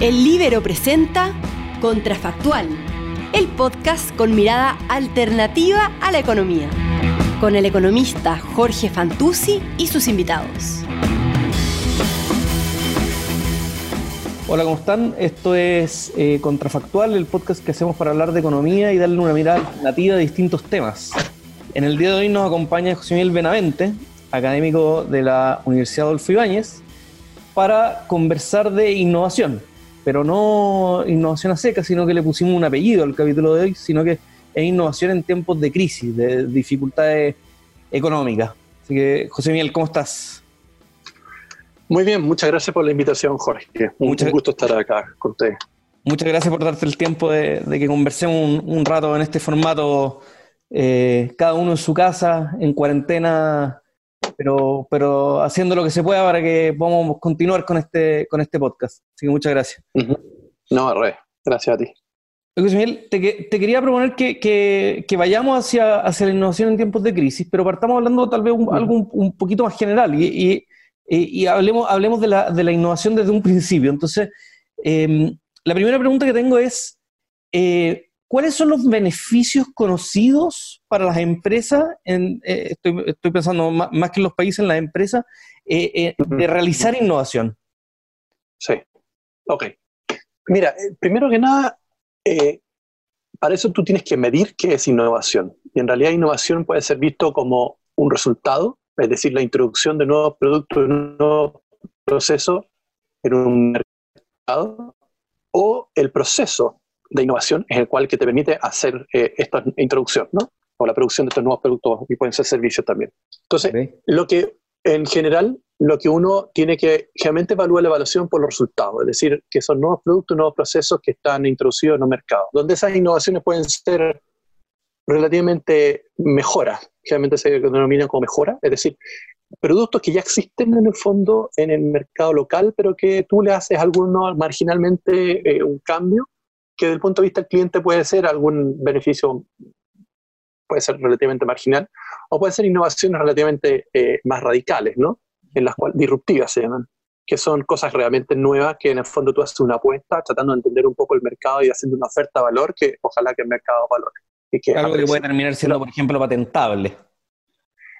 El Libero presenta Contrafactual, el podcast con mirada alternativa a la economía, con el economista Jorge Fantuzzi y sus invitados. Hola, ¿cómo están? Esto es eh, Contrafactual, el podcast que hacemos para hablar de economía y darle una mirada alternativa a distintos temas. En el día de hoy nos acompaña José Miguel Benavente, académico de la Universidad Adolfo Ibáñez, para conversar de innovación, pero no innovación a seca, sino que le pusimos un apellido al capítulo de hoy, sino que es innovación en tiempos de crisis, de dificultades económicas. Así que, José Miguel, ¿cómo estás? Muy bien, muchas gracias por la invitación, Jorge. Un, gusto estar acá con ustedes. Muchas gracias por darte el tiempo de, que conversemos un, rato en este formato, eh, cada uno en su casa, en cuarentena, pero, pero haciendo lo que se pueda para que podamos continuar con este, con este podcast. Así que muchas gracias. No, re, gracias a ti. Miguel, te, te, quería proponer que, que, vayamos hacia, hacia la innovación en tiempos de crisis, pero partamos hablando tal vez un, algo un, poquito más general y, y, hablemos, hablemos de, la, de la innovación desde un principio. Entonces, em, la primera pregunta que tengo es, eh, ¿cuáles son los beneficios conocidos para las empresas, en, eh, estoy, estoy, pensando más, que en los países, en las empresas, eh, de realizar innovación? Sí, ok. Mira, primero que nada, para eso tú tienes que medir qué es innovación. Y en realidad innovación puede ser visto como un resultado es decir, la introducción de nuevos productos, de nuevos procesos en un mercado, o el proceso de innovación es el cual que te permite hacer eh, esta introducción, ¿no? O la producción de estos nuevos productos y pueden ser servicios también. Entonces, lo que en general, lo que uno tiene que realmente evaluar la evaluación por los resultados, es decir, que son nuevos productos, nuevos procesos que están introducidos en los mercados, donde esas innovaciones pueden ser relativamente mejoras, generalmente se denomina como mejora, es decir, productos que ya existen en el fondo en el mercado local, pero que tú le haces alguno marginalmente eh, un cambio, que desde el punto de vista del cliente puede ser algún beneficio, puede ser relativamente marginal, o puede ser innovaciones relativamente eh, más radicales, ¿no? En las cuales disruptivas se llaman, que son cosas realmente nuevas que en el fondo tú haces una apuesta tratando de entender un poco el mercado y haciendo una oferta de valor que ojalá que el mercado valore. Algo que puede terminar siendo, por ejemplo, patentable.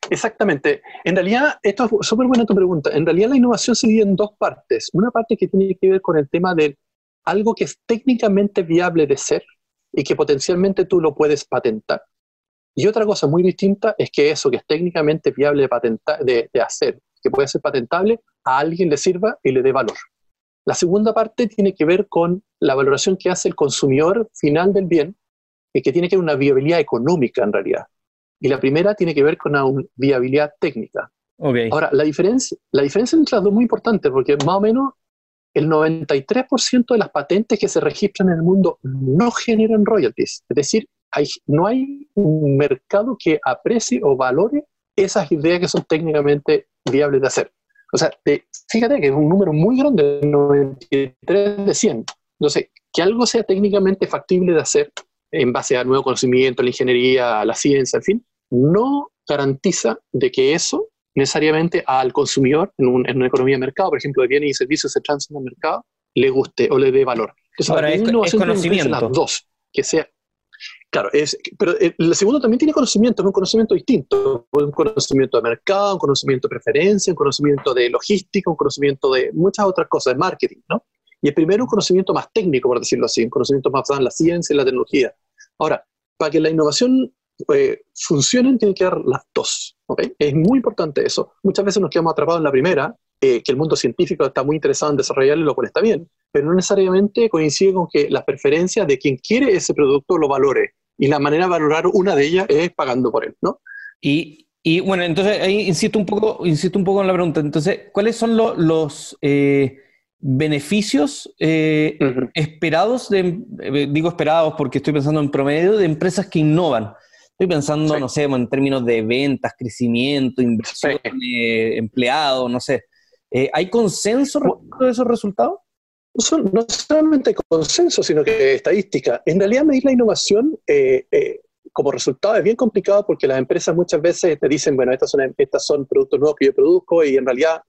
Exactamente. En realidad, esto es súper buena tu pregunta. En realidad la innovación se divide en dos partes. Una parte que tiene que ver con el tema de algo que es técnicamente viable de ser y que potencialmente tú lo puedes patentar. Y otra cosa muy distinta es que eso que es técnicamente viable de, patentar, de, de hacer, que puede ser patentable, a alguien le sirva y le dé valor. La segunda parte tiene que ver con la valoración que hace el consumidor final del bien que tiene que ver una viabilidad económica en realidad. Y la primera tiene que ver con una viabilidad técnica. Ahora, la diferencia, la diferencia entre las dos es muy importante porque más o menos el 93% de las patentes que se registran en el mundo no generan royalties. Es decir, hay, no hay un mercado que aprecie o valore esas ideas que son técnicamente viables de hacer. O sea, fíjate que es un número muy grande, 93 de 100. Entonces, que algo sea técnicamente factible de hacer en base a nuevo conocimiento, la ingeniería, la ciencia, en fin, no garantiza de que eso necesariamente al consumidor en, una economía de mercado, por ejemplo, de bienes y servicios se transan el mercado, le guste o le dé valor. Entonces, Ahora, es, conocimiento. Las dos, que sea Claro, es, pero el segundo también tiene conocimiento, es un conocimiento distinto, un conocimiento de mercado, un conocimiento de preferencia, un conocimiento de logística, un conocimiento de muchas otras cosas, de marketing, ¿no? Y el primero un conocimiento más técnico, por decirlo así, un conocimiento más basado en la ciencia y la tecnología. Ahora, para que la innovación eh, funcione, tiene que dar las dos. ¿okay? Es muy importante eso. Muchas veces nos quedamos atrapados en la primera, eh, que el mundo científico está muy interesado en desarrollarlo, lo cual está bien, pero no necesariamente coincide con que las preferencias de quien quiere ese producto lo valore. Y la manera de valorar una de ellas es pagando por él, ¿no? Y, y bueno, entonces ahí insisto un poco, insisto un poco en la pregunta. Entonces, ¿cuáles son los... Eh, beneficios eh, esperados, de, eh, digo esperados porque estoy pensando en promedio, de empresas que innovan. Estoy pensando, no sé, en términos de ventas, crecimiento, inversión, empleados, no sé. Eh, ¿Hay consenso respecto de esos resultados? No solamente consenso, sino que estadística. En realidad medir la innovación como resultado es bien complicado porque las empresas muchas veces te dicen, bueno, estas son, estas son productos nuevos que yo produzco y en realidad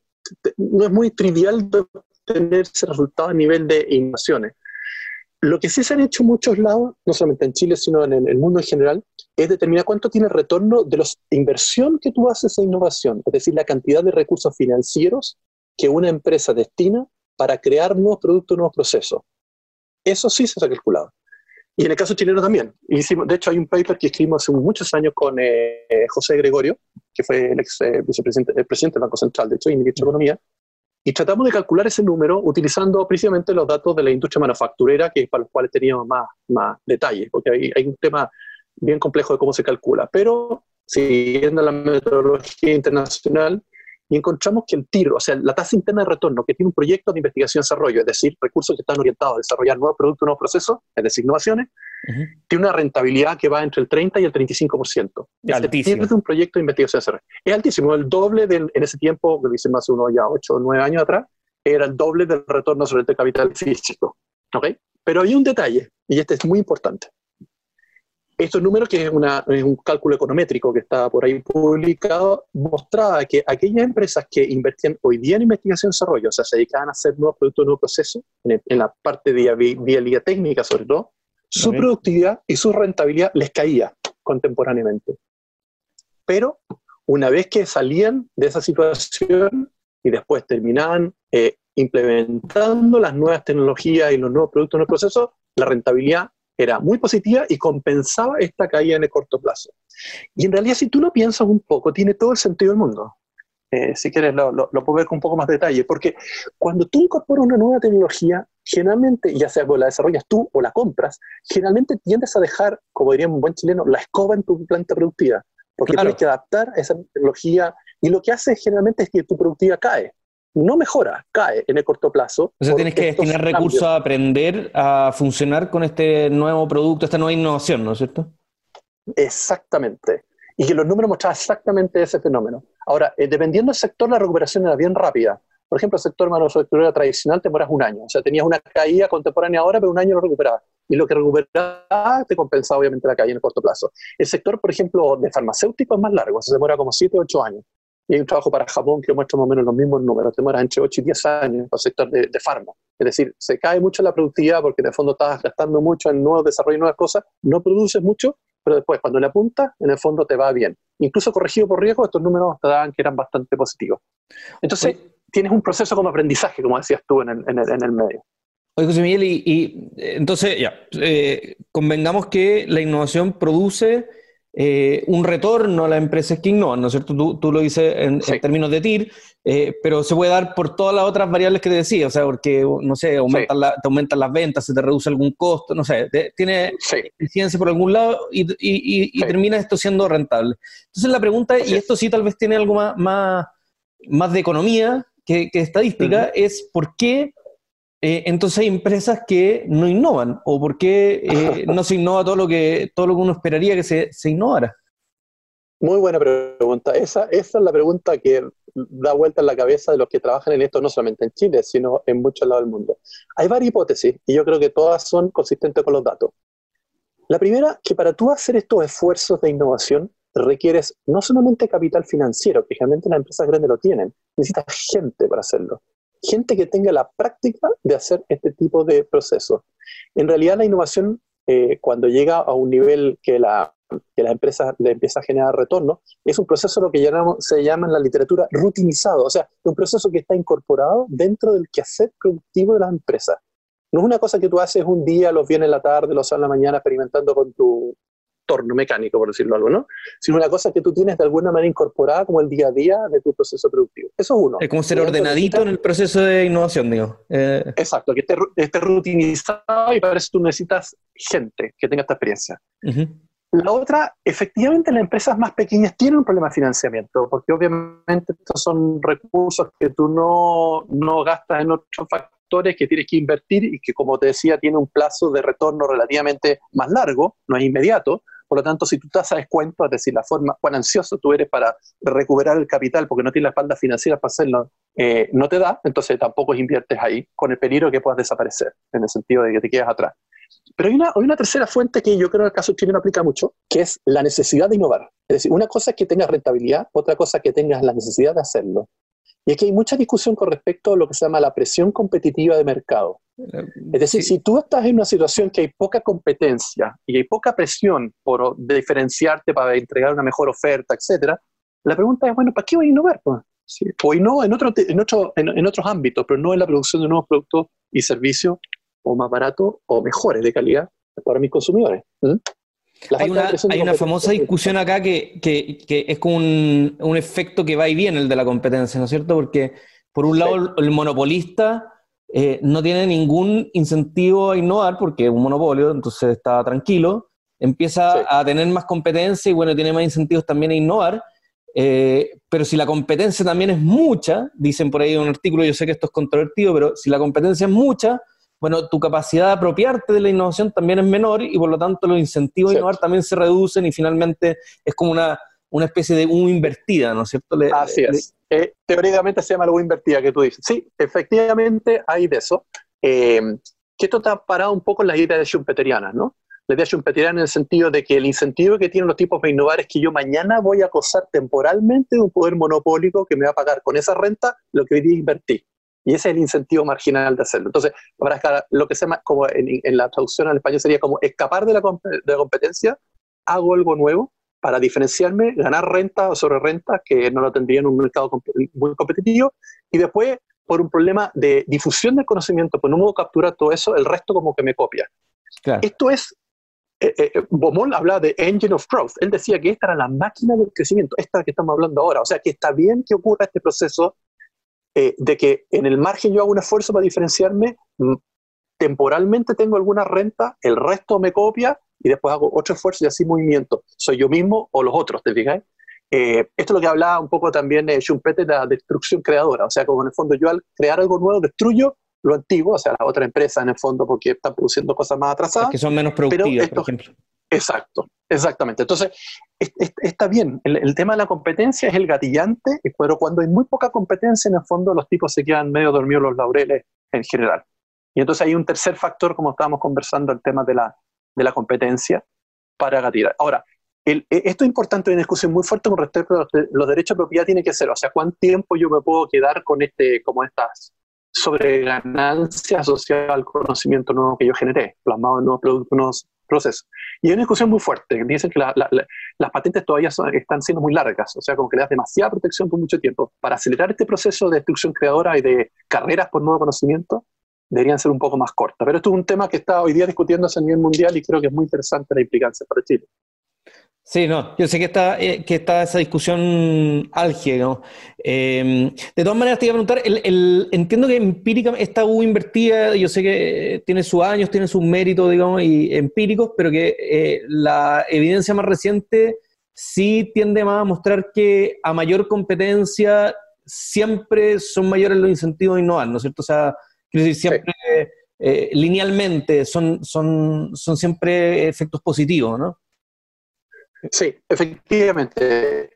no es muy trivial obtener ese resultado a nivel de innovaciones. Lo que sí se han hecho en muchos lados, no solamente en Chile, sino en el mundo en general, es determinar cuánto tiene el retorno de la inversión que tú haces en innovación, es decir, la cantidad de recursos financieros que una empresa destina para crear nuevos productos, nuevos procesos. Eso sí se ha calculado. Y en el caso chileno también. Hicimos, de hecho, hay un paper que escribimos hace muchos años con eh, José Gregorio, que fue el ex eh, vicepresidente el presidente del Banco Central, de hecho, y ministro de Economía, y tratamos de calcular ese número utilizando precisamente los datos de la industria manufacturera, que es para los cuales teníamos más, más detalles, porque hay, hay un tema bien complejo de cómo se calcula. Pero siguiendo la metodología internacional, y encontramos que el tiro, o sea, la tasa interna de retorno que tiene un proyecto de investigación y desarrollo, es decir, recursos que están orientados a desarrollar nuevos productos, nuevos procesos, es decir, innovaciones, tiene una rentabilidad que va entre el 30 y el 35%. Es altísimo. de un proyecto de investigación y desarrollo. Es altísimo, el doble del, en ese tiempo, que lo hice más uno ya 8 o 9 años atrás, era el doble del retorno sobre el capital físico. ¿ok? Pero hay un detalle, y este es muy importante. Estos números, que es, un cálculo econométrico que está por ahí publicado, mostraba que aquellas empresas que invertían hoy día en investigación y desarrollo, o sea, se dedicaban a hacer nuevos productos, nuevos procesos, en, la parte de viabilidad técnica sobre todo, su productividad y su rentabilidad les caía contemporáneamente. Pero una vez que salían de esa situación y después terminaban eh, implementando las nuevas tecnologías y los nuevos productos, nuevos procesos, la rentabilidad era muy positiva y compensaba esta caída en el corto plazo. Y en realidad, si tú lo piensas un poco, tiene todo el sentido del mundo. Eh, si quieres, lo, lo, puedo ver con un poco más de detalle, porque cuando tú incorporas una nueva tecnología, generalmente, ya sea que la desarrollas tú o la compras, generalmente tiendes a dejar, como diría un buen chileno, la escoba en tu planta productiva, porque tienes que adaptar esa tecnología y lo que hace generalmente es que tu productividad cae no mejora, cae en el corto plazo. O sea, tienes que destinar recursos a aprender a funcionar con este nuevo producto, esta nueva innovación, ¿no es cierto? Exactamente. Y que los números mostraban exactamente ese fenómeno. Ahora, eh, dependiendo del sector, la recuperación era bien rápida. Por ejemplo, el sector manufacturero tradicional te demoras un año. O sea, tenías una caída contemporánea ahora, pero un año lo recuperabas. Y lo que recuperaba te compensaba obviamente la caída en el corto plazo. El sector, por ejemplo, de farmacéutico es más largo. se demora como 7 o 8 años. Y hay un trabajo para Japón que muestra más o menos los mismos números, demora entre 8 y 10 años para el sector de, de farma. Es decir, se cae mucho la productividad porque el fondo estás gastando mucho en nuevos desarrollos y nuevas cosas, no produces mucho, pero después cuando le apuntas, en el fondo te va bien. Incluso corregido por riesgo, estos números te daban que eran bastante positivos. Entonces, tienes un proceso como aprendizaje, como decías tú en el, en el, en el medio. Oye, José Miguel, y, entonces, ya, eh, convengamos que la innovación produce eh, un retorno a las empresas que innovan, ¿no es cierto? Tú, tú lo dices en, términos de TIR, eh, pero se puede dar por todas las otras variables que te decía, o sea, porque, no sé, aumentan te aumentan las ventas, se te reduce algún costo, no sé, tiene eficiencia por algún lado y, y, termina esto siendo rentable. Entonces la pregunta, y esto sí tal vez tiene algo más, más, de economía que, estadística, es ¿por qué eh, entonces hay empresas que no innovan o por qué eh, no se innova todo lo que todo lo que uno esperaría que se, se innovara. Muy buena pregunta. Esa, esa es la pregunta que da vuelta en la cabeza de los que trabajan en esto, no solamente en Chile, sino en muchos lados del mundo. Hay varias hipótesis y yo creo que todas son consistentes con los datos. La primera, que para tú hacer estos esfuerzos de innovación requieres no solamente capital financiero, que generalmente las empresas grandes lo tienen, necesitas gente para hacerlo gente que tenga la práctica de hacer este tipo de procesos. En realidad la innovación, eh, cuando llega a un nivel que la, que la empresa le empieza a generar retorno, es un proceso lo que se llama en la literatura rutinizado, o sea, un proceso que está incorporado dentro del quehacer productivo de las empresas. No es una cosa que tú haces un día, los viernes en la tarde, los sábados en la mañana experimentando con tu, mecánico, por decirlo algo, ¿no? Sino una cosa que tú tienes de alguna manera incorporada como el día a día de tu proceso productivo. Eso es uno. Es como ser ordenadito en el proceso de innovación, digo. Eh, Exacto, que esté, rutinizado y para eso tú necesitas gente que tenga esta experiencia. La otra, efectivamente las empresas más pequeñas tienen un problema de financiamiento, porque obviamente estos son recursos que tú no, no gastas en otros factores que tienes que invertir y que, como te decía, tiene un plazo de retorno relativamente más largo, no es inmediato, por lo tanto, si tú tasa descuento, es decir, la forma, cuán ansioso tú eres para recuperar el capital porque no tienes la espalda financiera para hacerlo, eh, no te da, entonces tampoco inviertes ahí con el peligro de que puedas desaparecer, en el sentido de que te quedas atrás. Pero hay una, hay una tercera fuente que yo creo en el caso chileno aplica mucho, que es la necesidad de innovar. Es decir, una cosa es que tengas rentabilidad, otra cosa es que tengas la necesidad de hacerlo. Y aquí hay mucha discusión con respecto a lo que se llama la presión competitiva de mercado. Es decir, si tú estás en una situación que hay poca competencia y hay poca presión por diferenciarte para entregar una mejor oferta, etcétera, la pregunta es, bueno, ¿para qué voy a innovar? Pues? O no en, otro, en, otro, en, otros ámbitos, pero no en la producción de nuevos productos y servicios o más baratos o mejores de calidad para mis consumidores. Hay una, famosa discusión acá que, es como un, efecto que va y viene el de la competencia, ¿no es cierto? Porque por un lado el monopolista eh, no tiene ningún incentivo a innovar porque es un monopolio, entonces está tranquilo, empieza a tener más competencia y bueno, tiene más incentivos también a innovar. Eh, pero si la competencia también es mucha, dicen por ahí en un artículo, yo sé que esto es controvertido, pero si la competencia es mucha, bueno, tu capacidad de apropiarte de la innovación también es menor y por lo tanto los incentivos a innovar también se reducen y finalmente es como una, una especie de U invertida, ¿no es cierto? Así es. Eh, teóricamente se llama la U invertida que tú dices. Sí, efectivamente hay de eso. Eh, que esto está parado un poco en la idea de schumpeteriana, ¿no? La idea schumpeteriana en el sentido de que el incentivo que tienen los tipos de innovar es que yo mañana voy a acosar temporalmente de un poder monopólico que me va a pagar con esa renta lo que hoy día invertí. Y ese es el incentivo marginal de hacerlo. Entonces, para lo que se llama, como en, la traducción al español sería como escapar de la, de la competencia, hago algo nuevo para diferenciarme, ganar renta sobre renta, que no lo tendría en un mercado muy competitivo, y después, por un problema de difusión del conocimiento, pues no puedo capturar todo eso, el resto como que me copia. Esto es, eh, eh, eh hablaba de engine of growth, él decía que esta era la máquina del crecimiento, esta que estamos hablando ahora, o sea que está bien que ocurra este proceso eh, de que en el margen yo hago un esfuerzo para diferenciarme, temporalmente tengo alguna renta, el resto me copia y después hago otro esfuerzo y así movimiento. Soy yo mismo o los otros, ¿te fijáis? Eh, esto es lo que hablaba un poco también eh, Schumpeter de la destrucción creadora, o sea, como en el fondo yo al crear algo nuevo destruyo lo antiguo, o sea, la otra empresa en el fondo porque están produciendo cosas más atrasadas. que son menos productivas, por ejemplo. Exacto, exactamente. Entonces, está bien, el, tema de la competencia es el gatillante, pero cuando hay muy poca competencia, en el fondo los tipos se quedan medio dormidos los laureles en general. Y entonces hay un tercer factor, como estábamos conversando, el tema de la, de la competencia para gatillar. Ahora, el, e, esto es importante, una discusión muy fuerte con respecto a los, derechos de propiedad tiene que ser, o sea, cuánto tiempo yo me puedo quedar con este, como estas sobre ganancias asociadas al conocimiento nuevo que yo generé, plasmado en nuevos productos, proceso. Y hay una discusión muy fuerte, dicen que las patentes todavía están siendo muy largas, o sea, como que le das demasiada protección por mucho tiempo. Para acelerar este proceso de destrucción creadora y de carreras por nuevo conocimiento, deberían ser un poco más cortas. Pero esto es un tema que está hoy día discutiéndose a nivel mundial y creo que es muy interesante la implicancia para Chile. Sí, no, yo sé que está, eh, que está esa discusión álgida. ¿no? Em, de todas maneras, te iba a preguntar, el, entiendo que empíricamente esta U invertida, yo sé que tiene sus años, tiene sus méritos, digamos, y empíricos, pero que eh, la evidencia más reciente sí tiende más a mostrar que a mayor competencia siempre son mayores los incentivos de innovar, ¿no es cierto? O sea, quiero decir, siempre eh, linealmente son, son, son siempre efectos positivos, ¿no? Sí, efectivamente.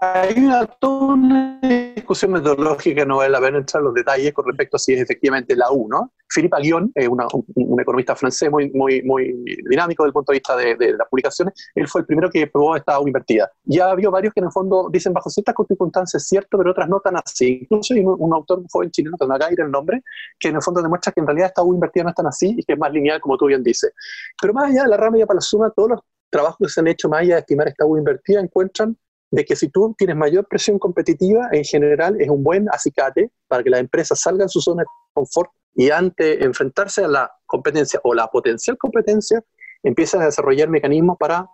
Hay una, una discusión metodológica, no vale la pena entrar en los detalles con respecto a si es efectivamente la U, ¿no? Philippe Aguillon, eh, un, economista francés muy, muy, muy dinámico desde el punto de vista de, las publicaciones, él fue el primero que probó esta U invertida. Ya había varios que en el fondo dicen bajo ciertas circunstancias cierto, pero otras no tan así. Incluso hay un, autor, un joven chileno, que no acá el nombre, que en el fondo demuestra que en realidad esta U invertida no es tan así y que es más lineal, como tú bien dices. Pero más allá de la rama y para la suma, todos los trabajos que se han hecho más allá de estimar esta U invertida encuentran de que si tú tienes mayor presión competitiva, en general es un buen acicate para que las empresas salgan de su zona de confort y ante enfrentarse a la competencia o la potencial competencia, empiezan a desarrollar mecanismos para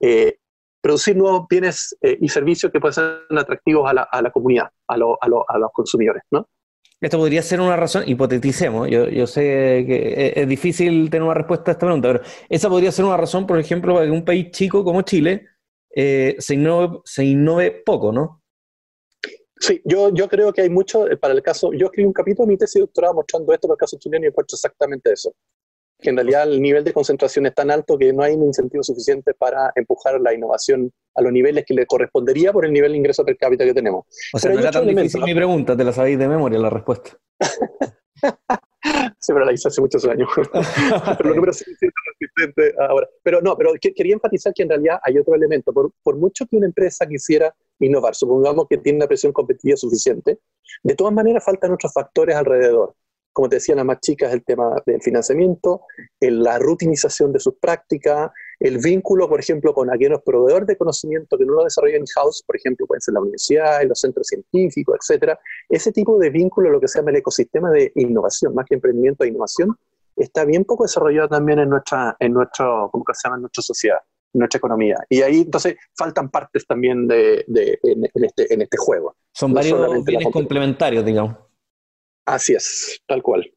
eh, producir nuevos bienes eh, y servicios que pueden ser atractivos a la, comunidad, a, a, a, los consumidores. ¿no? Esto podría ser una razón, hipoteticemos, yo, yo sé que es, difícil tener una respuesta a esta pregunta, pero esa podría ser una razón, por ejemplo, para que un país chico como Chile eh, se, innove, se innove poco, ¿no? Sí, yo, yo creo que hay mucho, eh, para el caso, yo escribí un capítulo en mi tesis de doctorado mostrando esto para el caso chileno y encuentro exactamente eso que en realidad el nivel de concentración es tan alto que no hay un incentivo suficiente para empujar la innovación a los niveles que le correspondería por el nivel de ingreso per cápita que tenemos. O sea, no era tan difícil mi pregunta, te la sabéis de memoria la respuesta. sí, pero la hice hace muchos años. pero los números siendo ahora. Pero no, pero quería enfatizar que en realidad hay otro elemento. Por, por mucho que una empresa quisiera innovar, supongamos que tiene una presión competitiva suficiente, de todas maneras faltan otros factores alrededor. Como te decía, las más chicas, el tema del financiamiento, la rutinización de sus prácticas, el vínculo, por ejemplo, con aquellos proveedores de conocimiento que no lo desarrollan in-house, por ejemplo, pueden ser la universidad, los centros científicos, etcétera. Ese tipo de vínculo, lo que se llama el ecosistema de innovación, más que emprendimiento de innovación, está bien poco desarrollado también en nuestra, en nuestro, ¿cómo se llama? En nuestra sociedad, en nuestra economía. Y ahí entonces faltan partes también de, de en, este, en este juego. Son varios bienes complementarios, digamos. Así es, tal cual.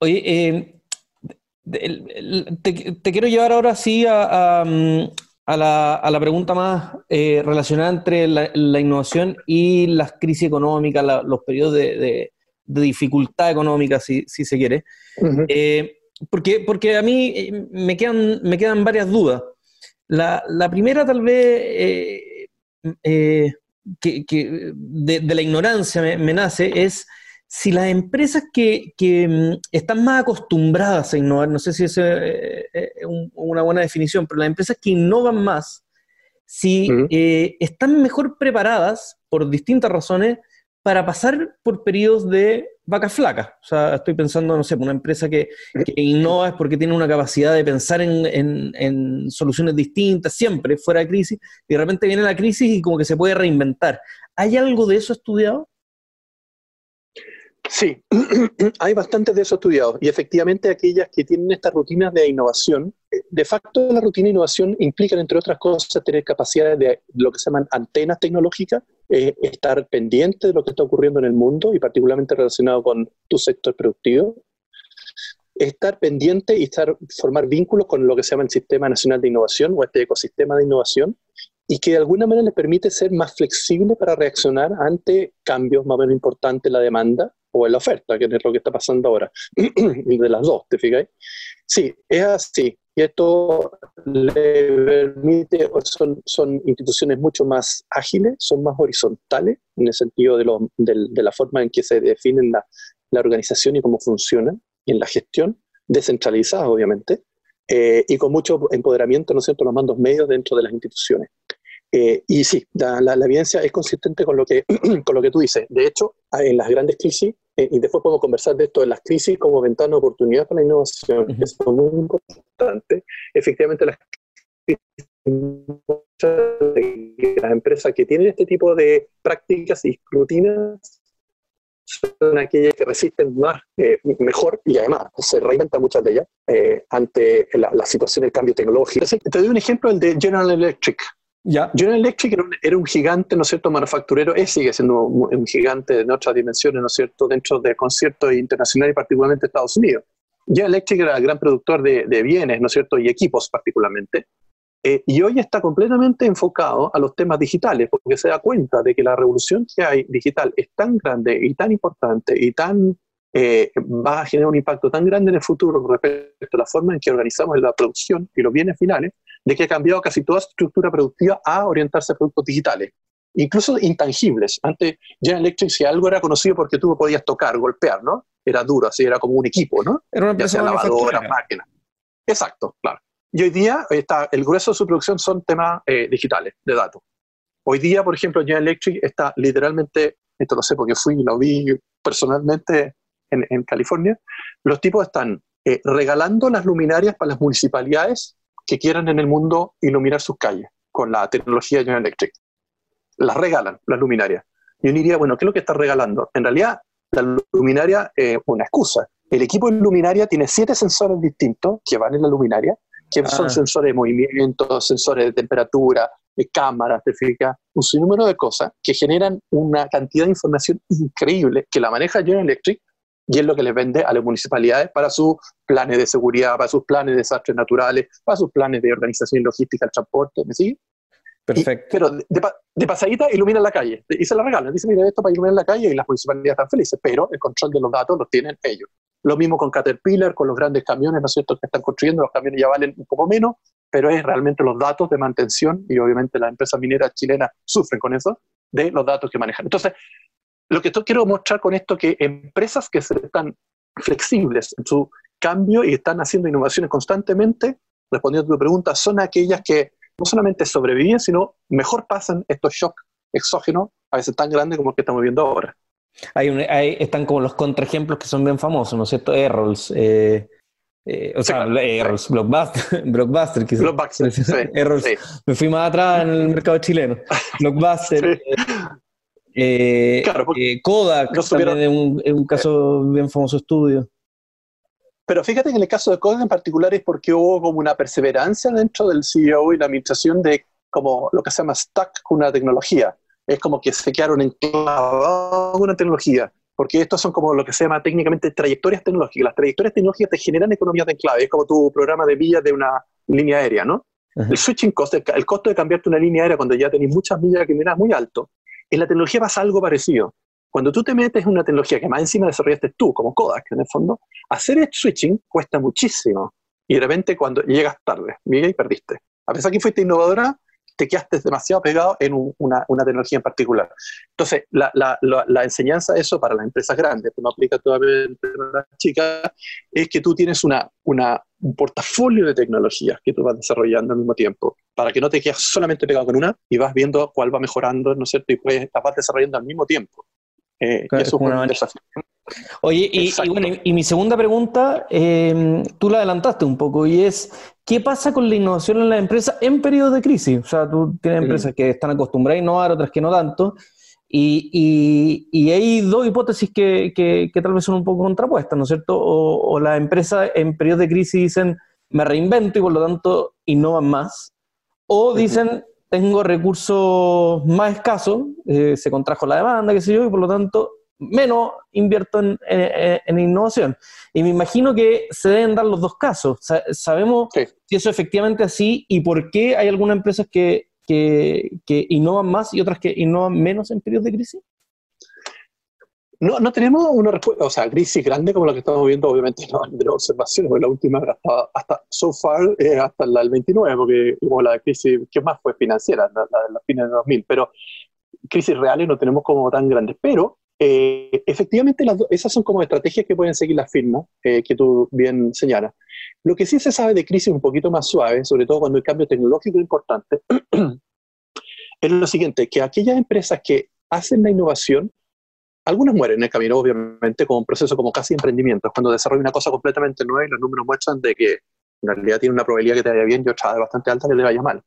Oye, eh, te, quiero llevar ahora sí a, mm, la, pregunta más eh, relacionada entre la, innovación y las crisis económicas, los periodos de, dificultad económica, si, se quiere. Eh, porque, porque a mí eh, me quedan, me quedan varias dudas. La, primera tal vez que, de, la ignorancia me nace es si las empresas que, mm, están más acostumbradas a innovar, no sé si es eh, eh, una buena definición, pero las empresas que innovan más, si eh, están mejor preparadas por distintas razones para pasar por periodos de vacas flacas. O sea, estoy pensando, no sé, una empresa que, innova es porque tiene una capacidad de pensar en, soluciones distintas, siempre fuera de crisis, y de repente viene la crisis y como que se puede reinventar. ¿Hay algo de eso estudiado? Sí, hay bastantes de esos estudiados y efectivamente aquellas que tienen estas rutinas de innovación, eh, de facto la rutina de innovación implica, entre otras cosas, tener capacidades de lo que se llaman antenas tecnológicas, eh, estar pendiente de lo que está ocurriendo en el mundo y particularmente relacionado con tu sector productivo, estar pendiente y estar, formar vínculos con lo que se llama el Sistema Nacional de Innovación o este ecosistema de innovación y que de alguna manera les permite ser más flexible para reaccionar ante cambios más o menos importantes en la demanda o en la oferta, que es lo que está pasando ahora. de las dos, ¿te fijáis? Sí, es así. Y esto le permite, son, son instituciones mucho más ágiles, son más horizontales, en el sentido de, lo, de, la forma en que se definen la, la, organización y cómo funcionan, y en la gestión, descentralizadas obviamente, eh, y con mucho empoderamiento, ¿no es cierto?, los mandos medios dentro de las instituciones. Eh, y sí, la, la, evidencia es consistente con lo, que, con lo que tú dices. De hecho, en las grandes crisis y después podemos conversar de esto de las crisis como ventana de oportunidad para la innovación, que es muy importante. Efectivamente, las las empresas que tienen este tipo de prácticas y rutinas son aquellas que resisten más, eh, mejor y además se reinventan muchas de ellas eh, ante la, la, situación del cambio tecnológico. Te doy un ejemplo, el de General Electric. General Electric era un, gigante, ¿no es cierto?, manufacturero, es, sigue siendo un, gigante de otras dimensiones, ¿no es cierto?, dentro de conciertos internacionales y particularmente Estados Unidos. General Electric era el gran productor de, bienes, ¿no es cierto?, y equipos particularmente. Eh, y hoy está completamente enfocado a los temas digitales, porque se da cuenta de que la revolución que hay digital es tan grande y tan importante y tan eh, va a generar un impacto tan grande en el futuro respecto a la forma en que organizamos la producción y los bienes finales, de que ha cambiado casi toda su estructura productiva a orientarse a productos digitales, incluso intangibles. Antes, General Electric, si algo era conocido porque tú podías tocar, golpear, ¿no? Era duro, así era como un equipo, ¿no? Era una empresa ya lavadora, máquina. Exacto, claro. Y hoy día está, el grueso de su producción son temas eh, digitales, de datos. Hoy día, por ejemplo, General Electric está literalmente, esto lo sé porque fui y lo vi personalmente en, en California, los tipos están eh, regalando las luminarias para las municipalidades que quieran en el mundo iluminar sus calles con la tecnología General Electric. Las regalan, las luminarias. Yo diría, bueno, ¿qué es lo que está regalando? En realidad, la luminaria es una excusa. El equipo de luminaria tiene siete sensores distintos que van en la luminaria, que son ah. sensores de movimiento, sensores de temperatura, de cámaras, de física, un sinnúmero de cosas que generan una cantidad de información increíble que la maneja General Electric y es lo que les vende a las municipalidades para sus planes de seguridad, para sus planes de desastres naturales, para sus planes de organización y logística del transporte, ¿me sigue? Perfecto. pero de, pasadita iluminan la calle y se la regalan. Dicen, mira, esto para iluminar la calle y las municipalidades están felices, pero el control de los datos lo tienen ellos. Lo mismo con Caterpillar, con los grandes camiones, ¿no es cierto?, que están construyendo. Los camiones ya valen un poco menos, pero es realmente los datos de mantención y obviamente las empresas mineras chilenas sufren con eso, de los datos que manejan. Entonces, lo que quiero mostrar con esto que empresas que están flexibles en su cambio y están haciendo innovaciones constantemente, respondiendo a tu pregunta, son aquellas que no solamente sobreviven, sino mejor pasan estos shocks exógenos, a veces tan grandes como el que estamos viendo ahora. Hay, están como los contraejemplos que son bien famosos, ¿no es cierto? Errols, eh, eh, o sea, Errols, Blockbuster, Blockbuster, quizás. Blockbuster, sí, Errols, me fui más atrás en el mercado chileno. Blockbuster, eh, claro, Kodak, también es un, es un caso bien famoso estudio. Pero fíjate que en el caso de Kodak en particular es porque hubo como una perseverancia dentro del CEO y la administración de como lo que se llama stuck con una tecnología. Es como que se quedaron enclavados con una tecnología, porque estos son como lo que se llama técnicamente trayectorias tecnológicas. Las trayectorias tecnológicas te generan economías de enclave, es como tu programa de millas de una línea aérea, ¿no? El switching cost, el, costo de cambiarte una línea aérea cuando ya tenés muchas millas que miras muy alto, en la tecnología pasa algo parecido. Cuando tú te metes en una tecnología que más encima desarrollaste tú, como Kodak en el fondo, hacer el switching cuesta muchísimo. Y de repente cuando llegas tarde, y perdiste. A pesar que fuiste innovadora, te quedaste demasiado pegado en una, tecnología en particular. Entonces, la, la, enseñanza de eso para las empresas grandes, que no aplica todavía para las chicas, es que tú tienes una, una, un portafolio de tecnologías que tú vas desarrollando al mismo tiempo, para que no te quedes solamente pegado con una y vas viendo cuál va mejorando, ¿no es cierto? Y pues la vas desarrollando al mismo tiempo. Eh, eso Oye, y, bueno, y mi segunda pregunta, em, tú la adelantaste un poco, y es, ¿qué pasa con la innovación en la empresa en periodos de crisis? O sea, tú tienes empresas que están acostumbradas a innovar, otras que no tanto, y, y, hay dos hipótesis que, que, tal vez son un poco contrapuestas, ¿no es cierto? O, las empresas en periodos de crisis dicen, me reinvento y por lo tanto innovan más, o dicen, tengo recursos más escasos, eh, se contrajo la demanda, qué sé yo, y por lo tanto menos invierto en, innovación. Y me imagino que se deben dar los dos casos. ¿Sabemos si eso efectivamente es así y por qué hay algunas empresas que, que, que innovan más y otras que innovan menos en periodos de crisis? No, no tenemos una respuesta, o sea, crisis grande como la que estamos viendo, obviamente no de observaciones, la última hasta, hasta so far, eh, hasta la del 29, porque hubo la crisis que más fue financiera, la, de la fines de 2000, pero crisis reales no tenemos como tan grandes, pero eh, efectivamente las esas son como estrategias que pueden seguir las firmas, eh, que tú bien señalas. Lo que sí se sabe de crisis un poquito más suave, sobre todo cuando el cambio tecnológico importante, es lo siguiente, que aquellas empresas que hacen la innovación, algunas mueren en el camino, obviamente, como un proceso como casi emprendimiento. Cuando desarrolla una cosa completamente nueva y los números muestran de que en realidad tiene una probabilidad que te vaya bien y otra bastante alta que te vaya mal.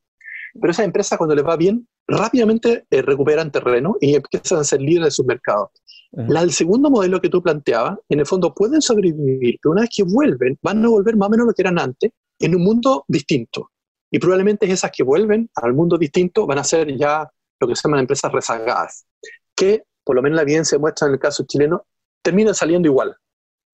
Pero esas empresas cuando les va bien, rápidamente eh, recuperan terreno y empiezan a ser líderes de sus mercados. La, el segundo modelo que tú planteabas, en el fondo pueden sobrevivir, pero una vez que vuelven, van a volver más o menos lo que eran antes, en un mundo distinto. Y probablemente esas que vuelven al mundo distinto van a ser ya lo que se llaman empresas rezagadas, que por lo menos la evidencia muestra en el caso chileno, terminan saliendo igual.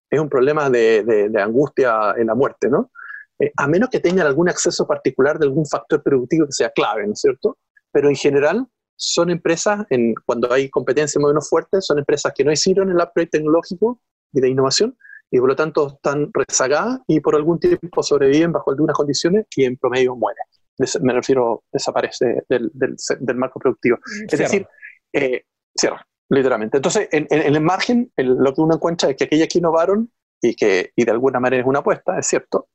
Es un problema de, angustia en la muerte, ¿no? Eh, a menos que tengan algún acceso particular de algún factor productivo que sea clave, ¿no es cierto? Pero en general son empresas, en, cuando hay competencia o menos fuerte, son empresas que no hicieron el upgrade tecnológico y de innovación y por lo tanto están rezagadas y por algún tiempo sobreviven bajo algunas condiciones y en promedio mueren. me refiero, desaparece del, del, marco productivo. Es decir, eh, cierra literalmente. Entonces, en, el margen, lo que uno encuentra es que aquellas que innovaron y que y de alguna manera es una apuesta, es cierto,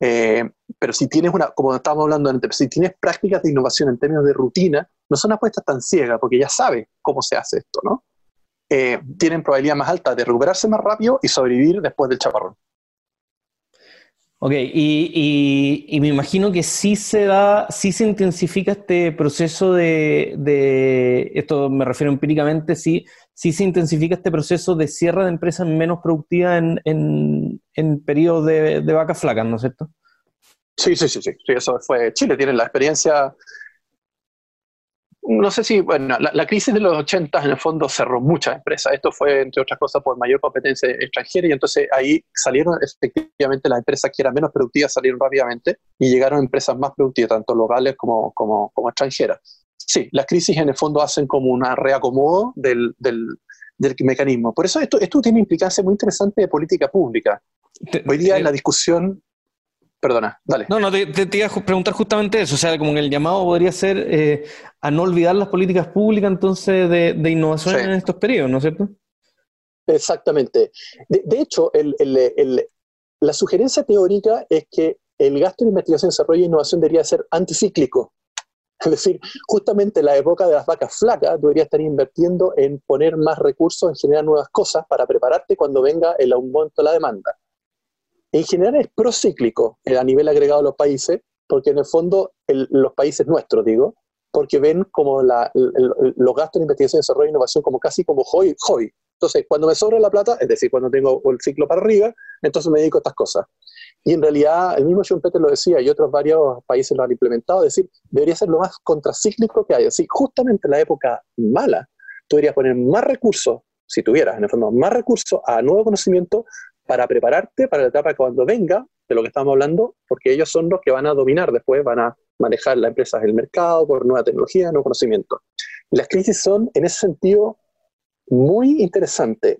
eh, pero si tienes una, como estábamos hablando antes, si tienes prácticas de innovación en términos de rutina, no son apuestas tan ciegas, porque ya sabes cómo se hace esto, ¿no? Eh, tienen probabilidad más alta de recuperarse más rápido y sobrevivir después del chaparrón. Ok, y, me imagino que sí se da, sí se intensifica este proceso de, esto me refiero empíricamente, sí, sí se intensifica este proceso de cierre de empresas menos productivas en, en, periodos de, de vacas flacas, ¿no es cierto? Sí, sí, sí, sí, sí, eso fue Chile, tiene la experiencia no sé si, bueno, la, crisis de los 80 en el fondo cerró muchas empresas. Esto fue, entre otras cosas, por mayor competencia extranjera y entonces ahí salieron efectivamente las empresas que eran menos productivas, salieron rápidamente y llegaron empresas más productivas, tanto locales como, como, como extranjeras. Sí, las crisis en el fondo hacen como un reacomodo del, del, del mecanismo. Por eso esto, esto tiene implicancia muy interesante de política pública. Hoy día en la discusión Perdona, dale. No, no, te, iba a preguntar justamente eso, o sea, como que el llamado podría ser eh, a no olvidar las políticas públicas entonces de, innovación en estos periodos, ¿no es cierto? Exactamente. De, hecho, la sugerencia teórica es que el gasto en investigación, desarrollo e innovación debería ser anticíclico. Es decir, justamente en la época de las vacas flacas, tú deberías estar invirtiendo en poner más recursos, en generar nuevas cosas para prepararte cuando venga el aumento de la demanda. En general es procíclico eh, a nivel agregado de los países, porque en el fondo los países nuestros, digo, porque ven como los gastos de investigación, desarrollo e innovación como casi como hobby, hobby. Entonces, cuando me sobra la plata, es decir, cuando tengo el ciclo para arriba, entonces me dedico a estas cosas. Y en realidad, el mismo Schumpeter lo decía, y otros varios países lo han implementado, es decir, debería ser lo más contracíclico que hay. Así, justamente en la época mala, tú deberías poner más recursos, si tuvieras, en el fondo, más recursos a nuevo conocimiento para prepararte para la etapa cuando venga de lo que estamos hablando, porque ellos son los que van a dominar después, van a manejar las empresas del mercado por nueva tecnología, nuevo conocimiento. las crisis son, en ese sentido, muy interesantes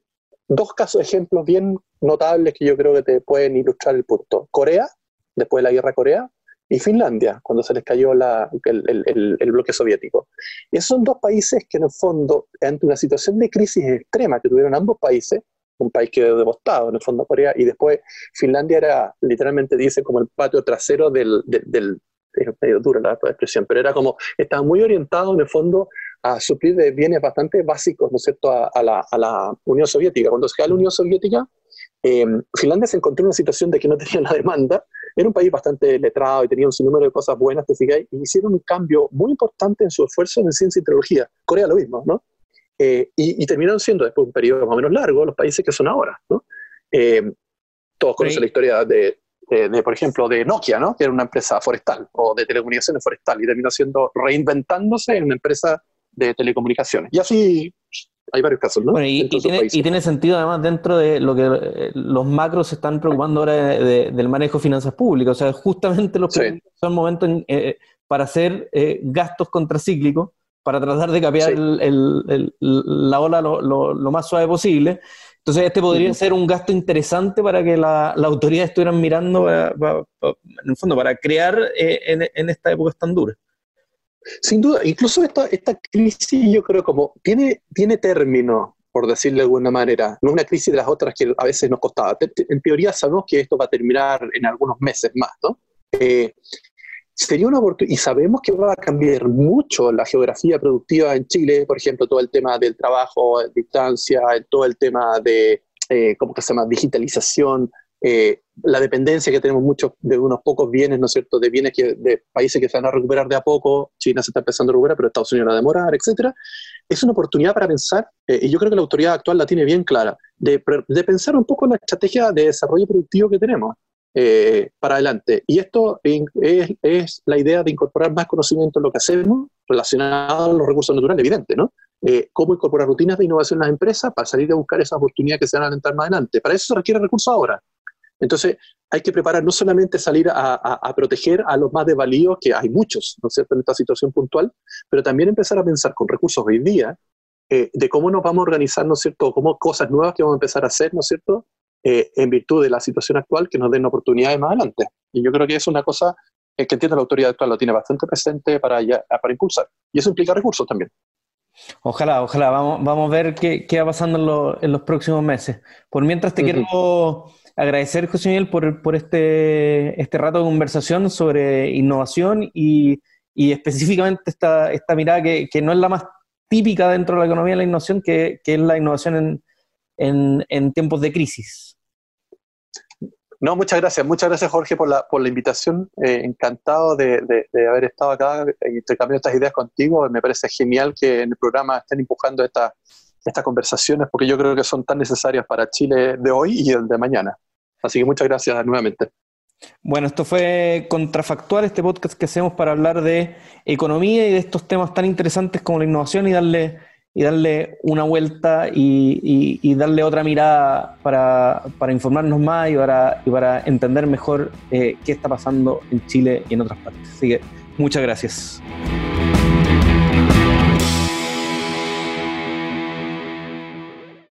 dos casos, ejemplos bien notables que yo creo que te pueden ilustrar el punto. Corea, después de la guerra Corea, y Finlandia, cuando se les cayó el, bloque soviético. Y esos son dos países que en el fondo, ante una situación de crisis extrema que tuvieron ambos países, un país que quedó devastado en el fondo Corea, y después Finlandia era, literalmente dice, como el patio trasero del, del, es medio dura la expresión, pero era como, estaba muy orientado en el fondo a suplir de bienes bastante básicos, ¿no es cierto?, a, la, Unión Soviética. Cuando se cae la Unión Soviética, eh, Finlandia se encontró en una situación de que no tenía la demanda, era un país bastante letrado y tenía un sinnúmero de cosas buenas, te y hicieron un cambio muy importante en su esfuerzo en ciencia y tecnología. Corea lo mismo, ¿no? Eh, y, terminaron siendo después un periodo más o menos largo los países que son ahora, ¿no? Eh, todos conocen la historia de, de, por ejemplo, de Nokia, ¿no? Que era una empresa forestal o de telecomunicaciones forestal y terminó siendo reinventándose en una empresa de telecomunicaciones. Y así hay varios casos, ¿no? y, tiene, sentido además dentro de lo que eh, los macros se están preocupando ahora del manejo de finanzas públicas. O sea, justamente los son momentos eh, para hacer eh, gastos contracíclicos, para tratar de capear la ola lo, más suave posible. Entonces, este podría ser un gasto interesante para que la, la autoridad estuvieran mirando, en el fondo, para crear en, en esta época tan dura. Sin duda, incluso esta, esta crisis yo creo como tiene, tiene término, por decirlo de alguna manera, no una crisis de las otras que a veces nos costaba. En teoría sabemos que esto va a terminar en algunos meses más, ¿no? Eh, sería una oportunidad, y sabemos que va a cambiar mucho la geografía productiva en Chile, por ejemplo, todo el tema del trabajo distancia, todo el tema de, eh, ¿cómo que se llama?, digitalización, eh, la dependencia que tenemos muchos de unos pocos bienes, ¿no es cierto?, de bienes que, de países que se van a recuperar de a poco, China se está empezando a recuperar, pero Estados Unidos va a demorar, etcétera, es una oportunidad para pensar, eh, y yo creo que la autoridad actual la tiene bien clara, de pensar un poco en la estrategia de desarrollo productivo que tenemos eh, para adelante. Y esto es, la idea de incorporar más conocimiento en lo que hacemos relacionado a los recursos naturales, evidente, ¿no? cómo incorporar rutinas de innovación en las empresas para salir a buscar esas oportunidades que se van a alentar más adelante. Para eso se requiere recursos ahora. Entonces, hay que preparar no solamente salir a, proteger a los más desvalidos, que hay muchos, ¿no es cierto?, en esta situación puntual, pero también empezar a pensar con recursos hoy día eh, de cómo nos vamos a organizar, ¿no es cierto?, cómo cosas nuevas que vamos a empezar a hacer, ¿no es cierto?, eh, en virtud de la situación actual que nos den oportunidades más adelante. Y yo creo que es una cosa que entiende la autoridad actual, lo tiene bastante presente para, para impulsar. Y eso implica recursos también. Ojalá, ojalá. Vamos, vamos a ver qué, qué va pasando en, los próximos meses. Por mientras te quiero agradecer, José Miguel, por, por este, este rato de conversación sobre innovación y, y específicamente esta, esta mirada que, que, no es la más típica dentro de la economía de la innovación, que, que es la innovación en, en, en tiempos de crisis. No, muchas gracias. Muchas gracias, Jorge, por la, por la invitación. Eh, encantado de, de, haber estado acá y intercambiando estas ideas contigo. Me parece genial que en el programa estén empujando estas conversaciones porque yo creo que son tan necesarias para Chile de hoy y el de mañana. Así que muchas gracias nuevamente. Bueno, esto fue Contrafactual, este podcast que hacemos para hablar de economía y de estos temas tan interesantes como la innovación y darle y darle una vuelta y, darle otra mirada para, informarnos más y para, entender mejor eh, qué está pasando en Chile y en otras partes. Así que muchas gracias.